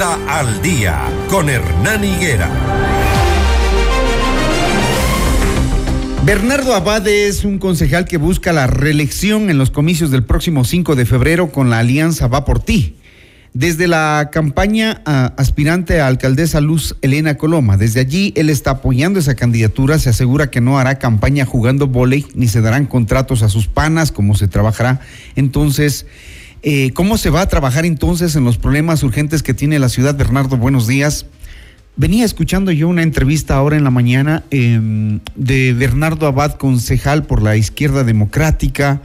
Al día con Hernán Higuera. Bernardo Abad es un concejal que busca la reelección en los comicios del próximo 5 de febrero con la alianza Va por ti. Desde la campaña aspirante a alcaldesa Luz Elena Coloma, desde allí él está apoyando esa candidatura, se asegura que no hará campaña jugando volei ni se darán contratos a sus panas, como se trabajará. Entonces, eh, ¿cómo se va a trabajar entonces en los problemas urgentes que tiene la ciudad? Bernardo, buenos días. Venía escuchando yo una entrevista ahora en la mañana eh, de Bernardo Abad, concejal por la izquierda democrática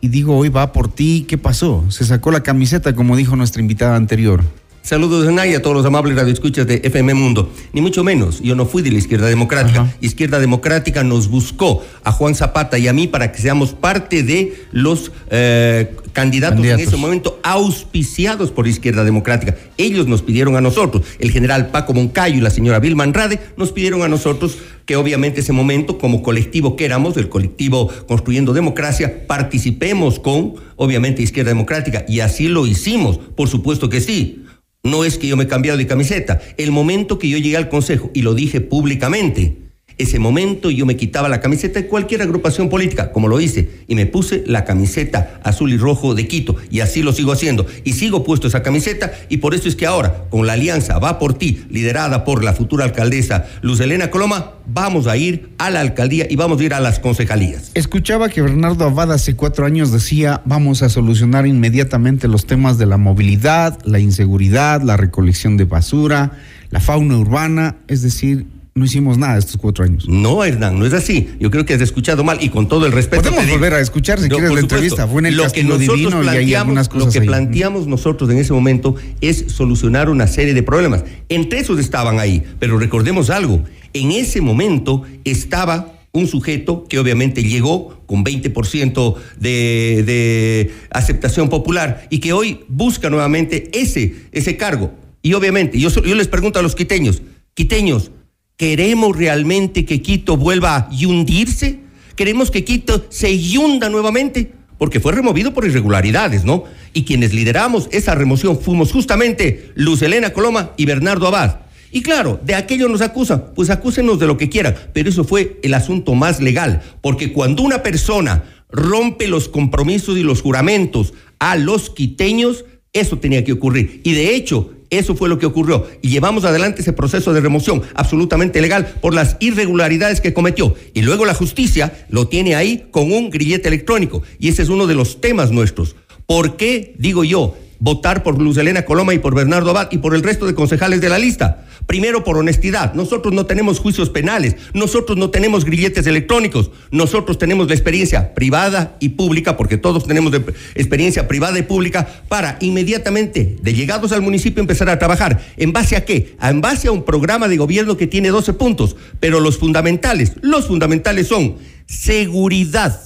y digo, hoy va por ti, ¿qué pasó? Se sacó la camiseta, como dijo nuestra invitada anterior. Saludos de a todos los amables radioescuchas de FM Mundo. Ni mucho menos, yo no fui de la izquierda democrática. Ajá. Izquierda democrática nos buscó a Juan Zapata y a mí para que seamos parte de los eh, candidatos, candidatos, en ese momento auspiciados por Izquierda Democrática. Ellos nos pidieron a nosotros, el general Paco Moncayo y la señora Vilma Andrade nos pidieron a nosotros que obviamente ese momento, como colectivo que éramos, el colectivo Construyendo Democracia, participemos con, obviamente, Izquierda Democrática. Y así lo hicimos, por supuesto que sí. No es que yo me he cambiado de camiseta. El momento que yo llegué al Consejo, y lo dije públicamente, ese momento yo me quitaba la camiseta de cualquier agrupación política, como lo hice, y me puse la camiseta azul y rojo de Quito, y así lo sigo haciendo. Y sigo puesto esa camiseta, y por eso es que ahora, con la alianza Va por ti, liderada por la futura alcaldesa Luz Elena Coloma, vamos a ir a la alcaldía y vamos a ir a las concejalías. Escuchaba que Bernardo Abad hace cuatro años decía, vamos a solucionar inmediatamente los temas de la movilidad, la inseguridad, la recolección de basura, la fauna urbana, es decir, no hicimos nada estos cuatro años. No, Hernán, no es así. Yo creo que has escuchado mal y con todo el respeto. Podemos volver a escuchar si no, quieres la supuesto, entrevista. Fue en el lo que nosotros Divino y hay algunas cosas Lo que ahí. planteamos nosotros en ese momento es solucionar una serie de problemas. Entre esos estaban ahí, pero recordemos algo. En ese momento estaba un sujeto que obviamente llegó con 20% de, de aceptación popular y que hoy busca nuevamente ese, ese cargo. Y obviamente, yo, yo les pregunto a los quiteños, quiteños, ¿Queremos realmente que Quito vuelva a hundirse? ¿Queremos que Quito se hunda nuevamente? Porque fue removido por irregularidades, ¿no? Y quienes lideramos esa remoción fuimos justamente Luz Elena Coloma y Bernardo Abad. Y claro, de aquello nos acusan, pues acúsenos de lo que quieran, pero eso fue el asunto más legal, porque cuando una persona rompe los compromisos y los juramentos a los quiteños, eso tenía que ocurrir. Y de hecho, eso fue lo que ocurrió. Y llevamos adelante ese proceso de remoción absolutamente legal por las irregularidades que cometió. Y luego la justicia lo tiene ahí con un grillete electrónico. Y ese es uno de los temas nuestros. ¿Por qué, digo yo, votar por Luz Elena Coloma y por Bernardo Abad y por el resto de concejales de la lista? Primero, por honestidad. Nosotros no tenemos juicios penales, nosotros no tenemos grilletes electrónicos, nosotros tenemos la experiencia privada y pública, porque todos tenemos experiencia privada y pública, para inmediatamente, de llegados al municipio, empezar a trabajar. ¿En base a qué? En base a un programa de gobierno que tiene 12 puntos, pero los fundamentales, los fundamentales son seguridad,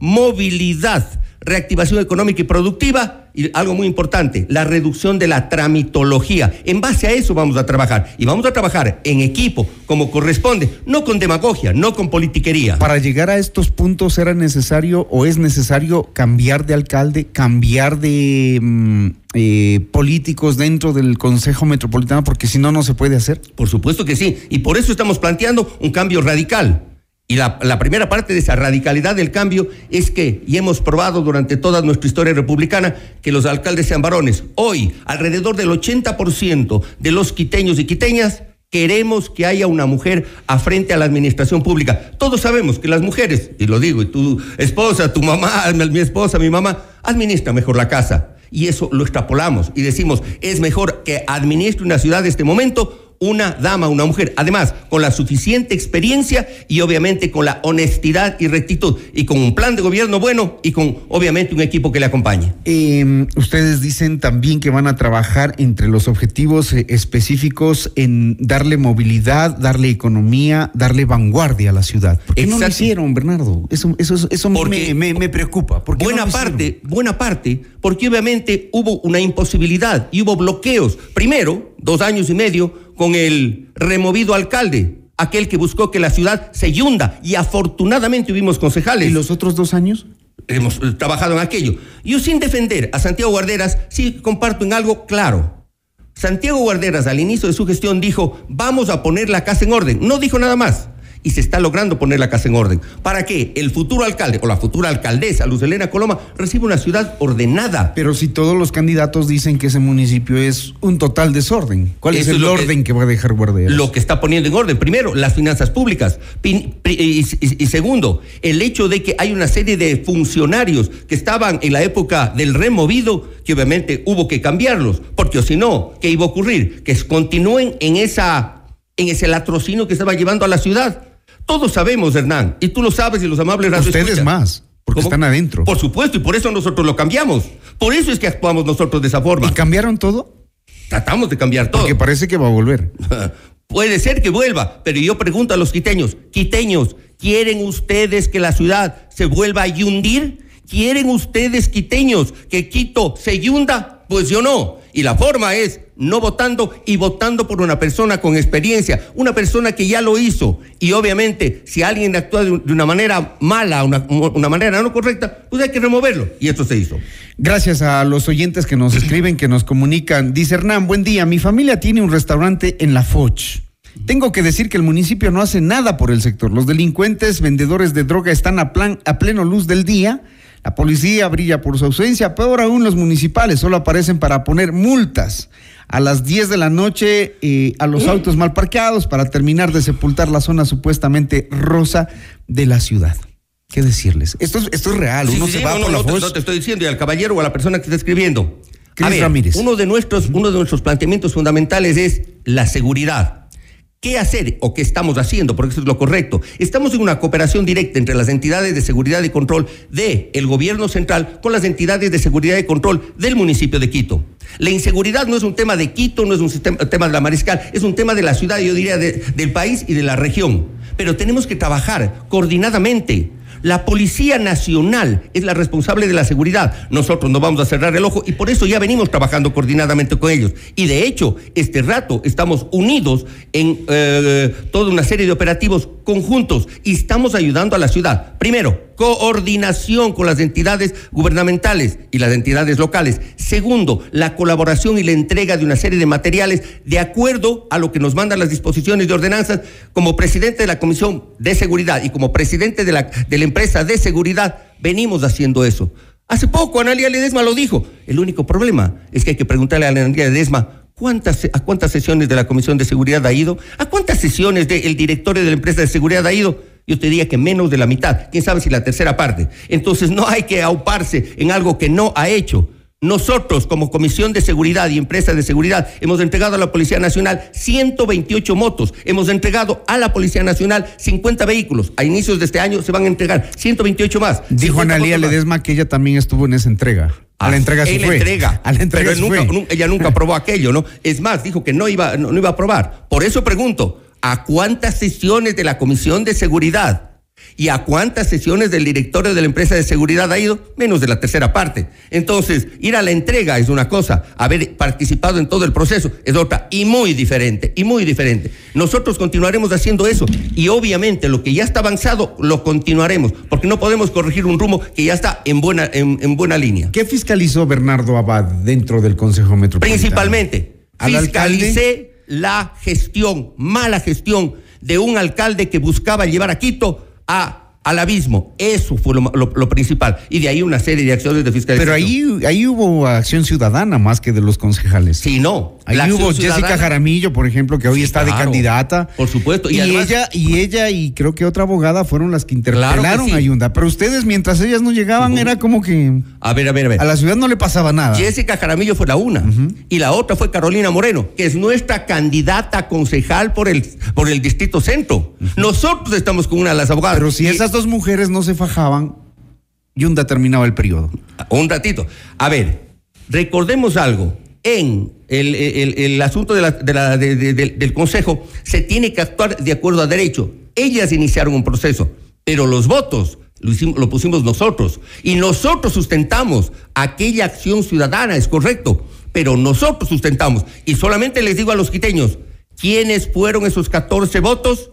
movilidad, reactivación económica y productiva y algo muy importante, la reducción de la tramitología. En base a eso vamos a trabajar y vamos a trabajar en equipo como corresponde, no con demagogia, no con politiquería. Para llegar a estos puntos era necesario o es necesario cambiar de alcalde, cambiar de mm, eh, políticos dentro del Consejo Metropolitano, porque si no, no se puede hacer. Por supuesto que sí, y por eso estamos planteando un cambio radical. Y la, primera parte de esa radicalidad del cambio es que, y hemos probado durante toda nuestra historia republicana, que los alcaldes sean varones. Hoy, alrededor del 80% de los quiteños y quiteñas queremos que haya una mujer a frente a la administración pública. Todos sabemos que las mujeres, y lo digo, y tu esposa, tu mamá, mi esposa, mi mamá, administra mejor la casa. Y eso lo extrapolamos y decimos, es mejor que administre una ciudad de este momento una dama, una mujer, además con la suficiente experiencia y obviamente con la honestidad y rectitud y con un plan de gobierno bueno y con obviamente un equipo que le acompañe. Eh, ustedes dicen también que van a trabajar entre los objetivos eh, específicos en darle movilidad, darle economía, darle vanguardia a la ciudad. ¿Por qué Exacto. no lo hicieron, Bernardo? Eso, eso, eso porque me, me, me, preocupa. ¿Por qué buena no parte, buena parte, porque obviamente hubo una imposibilidad y hubo bloqueos. Primero, dos años y medio con el removido alcalde, aquel que buscó que la ciudad se yunda y afortunadamente tuvimos concejales. ¿Y los otros dos años? Hemos trabajado en aquello. Yo sin defender a Santiago Guarderas, sí comparto en algo claro. Santiago Guarderas al inicio de su gestión dijo, vamos a poner la casa en orden. No dijo nada más y se está logrando poner la casa en orden. Para que el futuro alcalde o la futura alcaldesa, Luz Elena Coloma, reciba una ciudad ordenada. Pero si todos los candidatos dicen que ese municipio es un total desorden, ¿cuál es el orden que, va a dejar Guarderas? Lo que está poniendo en orden, primero, las finanzas públicas. Y, segundo, el hecho de que hay una serie de funcionarios que estaban en la época del removido, que obviamente hubo que cambiarlos, porque si no, ¿qué iba a ocurrir? Que continúen en esa en ese latrocinio que estaba llevando a la ciudad. Todos sabemos, Hernán, y tú lo sabes y los amables Ustedes más, porque están adentro. Por supuesto, y por eso nosotros lo cambiamos. Por eso es que actuamos nosotros de esa forma. ¿Y cambiaron todo? Tratamos de cambiar todo. Porque parece que va a volver. Puede ser que vuelva, pero yo pregunto a los quiteños, quiteños, ¿quieren ustedes que la ciudad se vuelva a hundir? ¿Quieren ustedes, quiteños, que Quito se hunda? Pues yo no. Y la forma es no votando y votando por una persona con experiencia, una persona que ya lo hizo. Y obviamente, si alguien actúa de una manera mala, una, una manera no correcta, pues hay que removerlo. Y esto se hizo. Gracias a los oyentes que nos escriben, que nos comunican. Dice Hernán, buen día. Mi familia tiene un restaurante en La Foch. Tengo que decir que el municipio no hace nada por el sector. Los delincuentes, vendedores de droga están a, plan, a pleno luz del día la policía brilla por su ausencia, peor aún los municipales solo aparecen para poner multas a las 10 de la noche eh, a los autos mal parqueados para terminar de sepultar la zona supuestamente rosa de la ciudad. ¿Qué decirles? Esto es, esto es real. Uno se va no, no, no, te estoy diciendo, y al caballero o a la persona que está escribiendo. Cris Ramírez. Uno de, nuestros, uno de nuestros planteamientos fundamentales es la seguridad. ¿Qué hacer o qué estamos haciendo? Porque eso es lo correcto. Estamos en una cooperación directa entre las entidades de seguridad y control del el gobierno central con las entidades de seguridad y control del municipio de Quito. La inseguridad no es un tema de Quito, no es un tema de la Mariscal, es un tema de la ciudad, yo diría, del país y de la región. Pero tenemos que trabajar coordinadamente la Policía Nacional es la responsable de la seguridad. Nosotros no vamos a cerrar el ojo y por eso ya venimos trabajando coordinadamente con ellos. Y de hecho, este rato estamos unidos en eh, toda una serie de operativos conjuntos y estamos ayudando a la ciudad. Primero, coordinación con las entidades gubernamentales y las entidades locales. Segundo, la colaboración y la entrega de una serie de materiales de acuerdo a lo que nos mandan las disposiciones de ordenanzas. Como presidente de la Comisión de Seguridad y como presidente de la, de la empresa de seguridad, venimos haciendo eso. Hace poco Analia Ledesma lo dijo. El único problema es que hay que preguntarle a Analia Ledesma ¿Cuántas, ¿A cuántas sesiones de la Comisión de Seguridad ha ido? ¿A cuántas sesiones del directorio de la empresa de seguridad ha ido? Yo te diría que menos de la mitad, quién sabe si la tercera parte. Entonces no hay que auparse en algo que no ha hecho. Nosotros, como Comisión de Seguridad y Empresa de Seguridad, hemos entregado a la Policía Nacional 128 motos, hemos entregado a la Policía Nacional 50 vehículos. A inicios de este año se van a entregar 128 más. Dijo Analía Ledesma que ella también estuvo en esa entrega. A la entrega sí fue. Entrega, a la entrega pero ella nunca aprobó aquello, ¿no? Es más, dijo que no iba, no iba a aprobar. Por eso pregunto, ¿a cuántas sesiones de la Comisión de Seguridad ¿Y a cuántas sesiones del directorio de la empresa de seguridad ha ido? Menos de la tercera parte. Entonces, ir a la entrega es una cosa, haber participado en todo el proceso es otra, y muy diferente, y muy diferente. Nosotros continuaremos haciendo eso, y obviamente lo que ya está avanzado lo continuaremos, porque no podemos corregir un rumbo que ya está en buena, en, buena línea. ¿Qué fiscalizó Bernardo Abad dentro del Consejo Metropolitano? Principalmente, fiscalicé la gestión, mala gestión de un alcalde que buscaba llevar a Quito a al abismo. Eso fue lo, principal. Y de ahí una serie de acciones de fiscalización. Pero ahí, ahí hubo acción ciudadana más que de los concejales. Sí, no. Ahí hubo Jessica Jaramillo, por ejemplo, que hoy está de candidata. Por supuesto. Y, ella, y ella y creo que otra abogada fueron las que interpelaron a Yunda. Pero ustedes, mientras ellas no llegaban, era como que. A ver, a ver, a ver. A la ciudad no le pasaba nada. Jessica Jaramillo fue la una. Y la otra fue Carolina Moreno, que es nuestra candidata concejal por el, por el Distrito Centro. Nosotros estamos con una de las abogadas. Pero si esas dos mujeres no se fajaban, Yunda terminaba el periodo. Un ratito. A ver, recordemos algo en el, asunto del Consejo, se tiene que actuar de acuerdo a derecho. Ellas iniciaron un proceso, pero los votos lo, lo pusimos nosotros. Y nosotros sustentamos aquella acción ciudadana, es correcto, pero nosotros sustentamos. Y solamente les digo a los quiteños, ¿quiénes fueron esos 14 votos?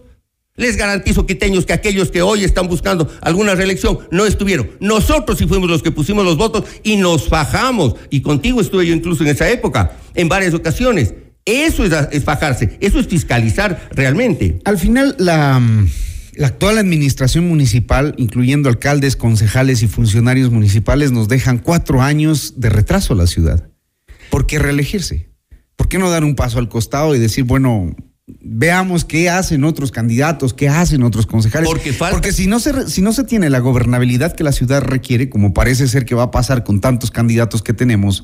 Les garantizo, quiteños, que aquellos que hoy están buscando alguna reelección no estuvieron. Nosotros sí fuimos los que pusimos los votos y nos fajamos. Y contigo estuve yo incluso en esa época, en varias ocasiones. Eso es, fajarse, eso es fiscalizar realmente. Al final, la, la actual administración municipal, incluyendo alcaldes, concejales y funcionarios municipales, nos dejan cuatro años de retraso a la ciudad. ¿Por qué reelegirse? ¿Por qué no dar un paso al costado y decir, bueno, veamos qué hacen otros candidatos, qué hacen otros concejales. Porque, falta... Porque si, no se, si no se tiene la gobernabilidad que la ciudad requiere, como parece ser que va a pasar con tantos candidatos que tenemos,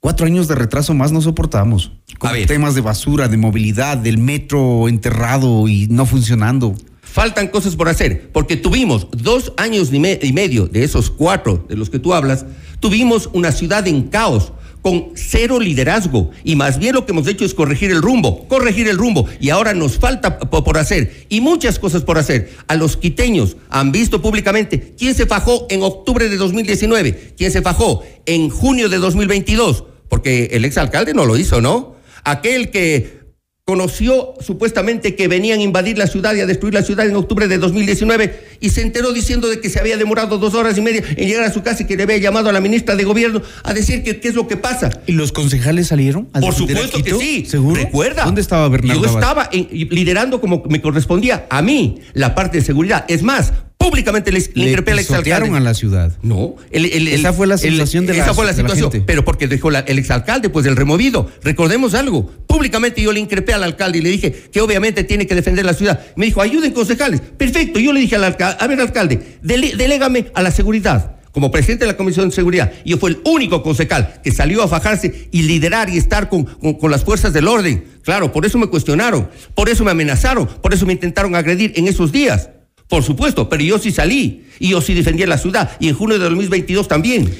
cuatro años de retraso más no soportamos. Con temas de basura, de movilidad, del metro enterrado y no funcionando. Faltan cosas por hacer, porque tuvimos dos años y medio de esos cuatro de los que tú hablas, tuvimos una ciudad en caos con cero liderazgo y más bien lo que hemos hecho es corregir el rumbo, corregir el rumbo y ahora nos falta por hacer y muchas cosas por hacer. A los quiteños han visto públicamente quién se fajó en octubre de 2019, quién se fajó en junio de 2022, porque el exalcalde no lo hizo, ¿no? Aquel que conoció supuestamente que venían a invadir la ciudad y a destruir la ciudad en octubre de 2019 y se enteró diciendo de que se había demorado dos horas y media en llegar a su casa y que le había llamado a la ministra de gobierno a decir que qué es lo que pasa. ¿Y los concejales salieron? Por supuesto que sí. ¿Seguro? ¿Recuerda? ¿Dónde estaba Bernardo? Yo estaba liderando como me correspondía a mí la parte de seguridad. Es más, públicamente le, le increpé al exalcalde. a la ciudad. No, esa fue la sensación de la Esa fue la situación, pero porque dejó el exalcalde, pues del removido. Recordemos algo, públicamente yo le increpé al alcalde y le dije que obviamente tiene que defender la ciudad. Me dijo, ayuden concejales. Perfecto, yo le dije al alcalde, a ver alcalde, delégame a la seguridad como presidente de la Comisión de Seguridad, yo fui el único concejal que salió a fajarse y liderar y estar con, con, las fuerzas del orden. Claro, por eso me cuestionaron, por eso me amenazaron, por eso me intentaron agredir en esos días. Por supuesto, pero yo sí salí y yo sí defendía la ciudad y en junio de 2022 también.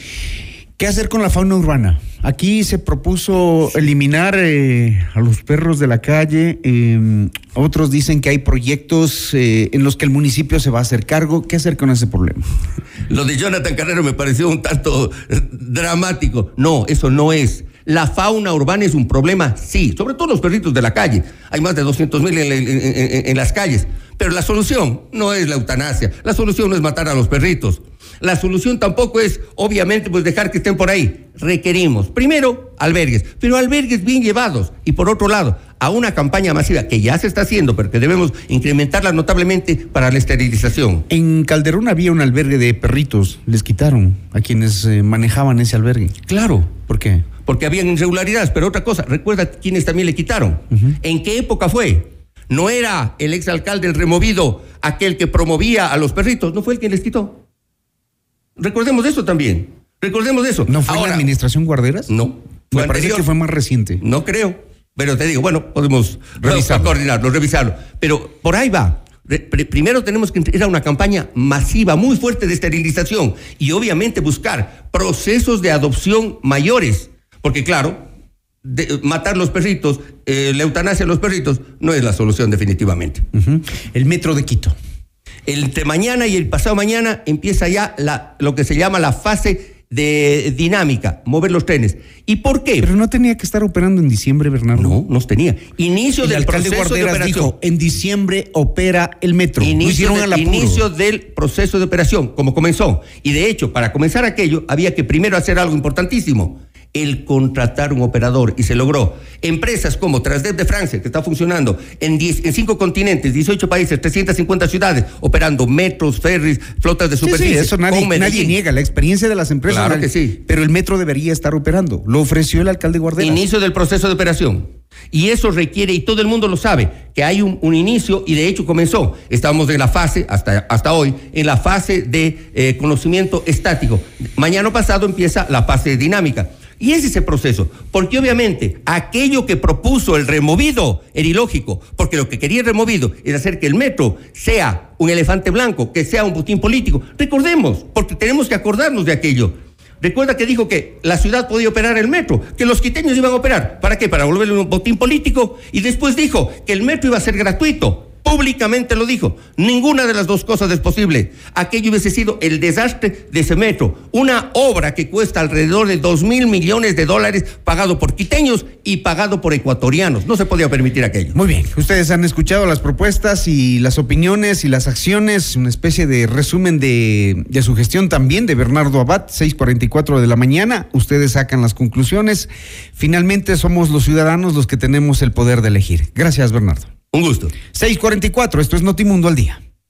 ¿Qué hacer con la fauna urbana? Aquí se propuso eliminar eh, a los perros de la calle. Em, otros dicen que hay proyectos eh, en los que el municipio se va a hacer cargo. ¿Qué hacer con ese problema? Lo de Jonathan Carrero me pareció un tanto eh, dramático. No, eso no es. La fauna urbana es un problema, sí, sobre todo los perritos de la calle. Hay más de 200 mil en, en las calles. Pero la solución no es la eutanasia, la solución no es matar a los perritos. La solución tampoco es, obviamente, pues dejar que estén por ahí. Requerimos, primero, albergues, pero albergues bien llevados. Y por otro lado, a una campaña masiva que ya se está haciendo, pero que debemos incrementarla notablemente para la esterilización. En Calderón había un albergue de perritos, les quitaron a quienes eh, manejaban ese albergue. Claro. ¿Por qué? Porque habían irregularidades, pero otra cosa, recuerda quienes también le quitaron. ¿En qué época fue? No era el exalcalde el removido aquel que promovía a los perritos, no fue el que les quitó. Recordemos eso también. Recordemos eso. ¿No fue la administración Guarderas? No. Me parece que fue más reciente. No creo. Pero te digo, bueno, podemos revisarlo. coordinarlo, revisarlo. Pero por ahí va. primero tenemos que ir a una campaña masiva, muy fuerte de esterilización y obviamente buscar procesos de adopción mayores. Porque claro, de, matar los perritos, eh, la eutanasia a los perritos, no es la solución definitivamente. El metro de Quito. Entre mañana y el pasado mañana empieza ya la, lo que se llama la fase de dinámica, mover los trenes. ¿Y por qué? Pero no tenía que estar operando en diciembre, Bernardo. No, no tenía. Inicio del alcalde proceso de operación. Dijo, en diciembre opera el metro. Inicio, inicio del proceso de operación, como comenzó. Y de hecho, para comenzar aquello, había que primero hacer algo importantísimo el contratar un operador y se logró. Empresas como Transdev de Francia, que está funcionando en, en cinco continentes, 18 países, 350 ciudades, operando metros, ferries, flotas de superficie. Sí, eso nadie, nadie, niega, la experiencia de las empresas. Claro que sí. Pero el metro debería estar operando. Lo ofreció el alcalde Guardera. Inicio del proceso de operación. Y eso requiere, y todo el mundo lo sabe, que hay un, inicio y de hecho comenzó. Estamos en la fase, hasta, hasta hoy, en la fase de eh, conocimiento estático. Mañana pasado empieza la fase dinámica. Y es ese proceso, porque obviamente aquello que propuso el removido era ilógico, porque lo que quería el removido era hacer que el metro sea un elefante blanco, que sea un botín político. Recordemos, porque tenemos que acordarnos de aquello. Recuerda que dijo que la ciudad podía operar el metro, que los quiteños iban a operar. ¿Para qué? Para volverle un botín político. Y después dijo que el metro iba a ser gratuito. Públicamente lo dijo. Ninguna de las dos cosas es posible. Aquello hubiese sido el desastre de ese metro. Una obra que cuesta alrededor de dos mil millones de dólares pagado por quiteños y pagado por ecuatorianos. No se podía permitir aquello. Muy bien, ustedes han escuchado las propuestas y las opiniones y las acciones, una especie de resumen de, de su gestión también de Bernardo Abad, 6:44 de la mañana. Ustedes sacan las conclusiones. Finalmente somos los ciudadanos los que tenemos el poder de elegir. Gracias, Bernardo. Un gusto. 6:44, esto es Notimundo al día.